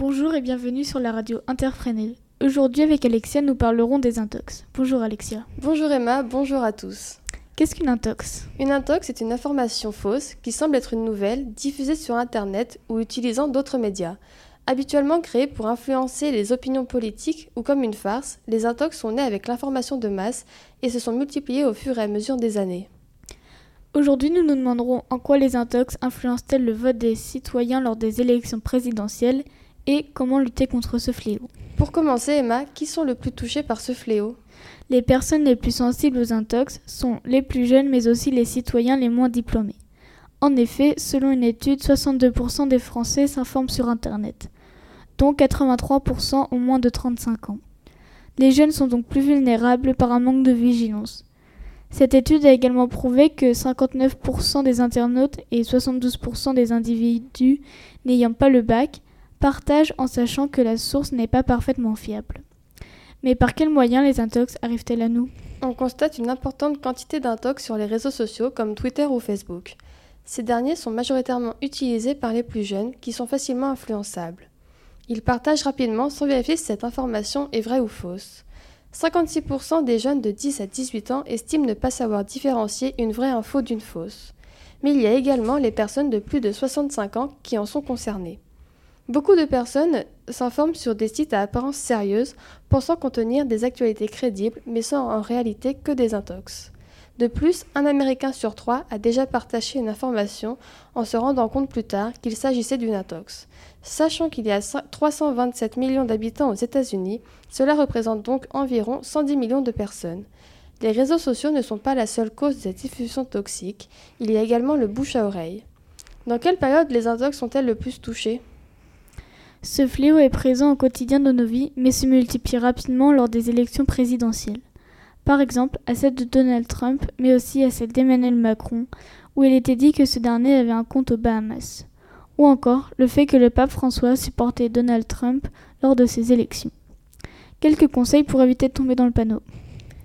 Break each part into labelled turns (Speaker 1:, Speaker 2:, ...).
Speaker 1: Bonjour et bienvenue sur la radio Interfrénel. Aujourd'hui avec Alexia, nous parlerons des intox. Bonjour Alexia.
Speaker 2: Bonjour Emma, bonjour à tous.
Speaker 1: Qu'est-ce qu'une intox?
Speaker 2: Une intox est une information fausse qui semble être une nouvelle diffusée sur Internet ou utilisant d'autres médias. Habituellement créée pour influencer les opinions politiques ou comme une farce, les intox sont nés avec l'information de masse et se sont multipliés au fur et à mesure des années.
Speaker 1: Aujourd'hui, nous nous demanderons en quoi les intox influencent-elles le vote des citoyens lors des élections présidentielles et comment lutter contre ce fléau.
Speaker 2: Pour commencer, Emma, qui sont le plus touchés par ce fléau
Speaker 1: Les personnes les plus sensibles aux intox sont les plus jeunes mais aussi les citoyens les moins diplômés. En effet, selon une étude, 62% des Français s'informent sur Internet, dont 83% ont moins de 35 ans. Les jeunes sont donc plus vulnérables par un manque de vigilance. Cette étude a également prouvé que 59% des internautes et 72% des individus n'ayant pas le bac partagent en sachant que la source n'est pas parfaitement fiable. Mais par quels moyens les intox arrivent-elles à nous?
Speaker 2: On constate une importante quantité d'intox sur les réseaux sociaux comme Twitter ou Facebook. Ces derniers sont majoritairement utilisés par les plus jeunes qui sont facilement influençables. Ils partagent rapidement sans vérifier si cette information est vraie ou fausse. 56% des jeunes de 10 à 18 ans estiment ne pas savoir différencier une vraie info d'une fausse. Mais il y a également les personnes de plus de 65 ans qui en sont concernées. Beaucoup de personnes s'informent sur des sites à apparence sérieuse, pensant contenir des actualités crédibles, mais sont en réalité que des intox. De plus, un Américain sur trois a déjà partagé une information en se rendant compte plus tard qu'il s'agissait d'une intox. Sachant qu'il y a 327 millions d'habitants aux États-Unis, cela représente donc environ 110 millions de personnes. Les réseaux sociaux ne sont pas la seule cause de cette diffusion toxique, il y a également le bouche à oreille. Dans quelle période les intox sont-elles le plus touchées?
Speaker 1: Ce fléau est présent au quotidien de nos vies, mais se multiplie rapidement lors des élections présidentielles par exemple à celle de Donald Trump, mais aussi à celle d'Emmanuel Macron, où il était dit que ce dernier avait un compte aux Bahamas, ou encore le fait que le pape François supportait Donald Trump lors de ses élections. Quelques conseils pour éviter de tomber dans le panneau.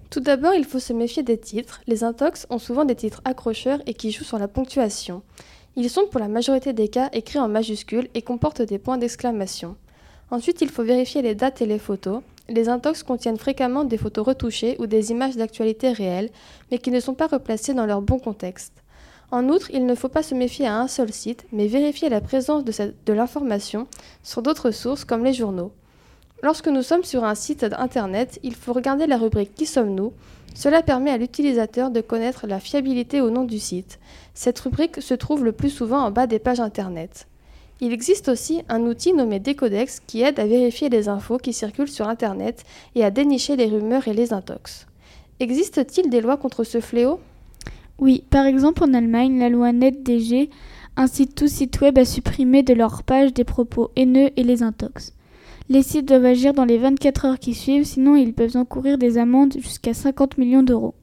Speaker 2: Tout d'abord, il faut se méfier des titres. Les intox ont souvent des titres accrocheurs et qui jouent sur la ponctuation. Ils sont pour la majorité des cas écrits en majuscules et comportent des points d'exclamation. Ensuite, il faut vérifier les dates et les photos. Les intox contiennent fréquemment des photos retouchées ou des images d'actualité réelles, mais qui ne sont pas replacées dans leur bon contexte. En outre, il ne faut pas se méfier à un seul site, mais vérifier la présence de, de l'information sur d'autres sources comme les journaux. Lorsque nous sommes sur un site internet, il faut regarder la rubrique Qui sommes-nous? Cela permet à l'utilisateur de connaître la fiabilité ou non du site. Cette rubrique se trouve le plus souvent en bas des pages internet. Il existe aussi un outil nommé Decodex qui aide à vérifier les infos qui circulent sur Internet et à dénicher les rumeurs et les intox. Existe-t-il des lois contre ce fléau?
Speaker 1: Oui, par exemple en Allemagne, la loi NetDG incite tout site web à supprimer de leur page des propos haineux et les intox. Les sites doivent agir dans les 24 heures qui suivent, sinon ils peuvent encourir des amendes jusqu'à 50 millions d'euros.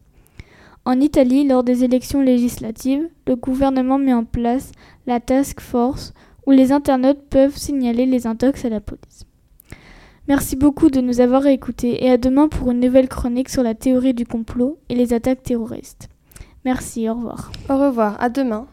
Speaker 1: En Italie, lors des élections législatives, le gouvernement met en place la Task Force où les internautes peuvent signaler les intox à la police. Merci beaucoup de nous avoir écoutés et à demain pour une nouvelle chronique sur la théorie du complot et les attaques terroristes. Merci, au revoir.
Speaker 2: Au revoir, à demain.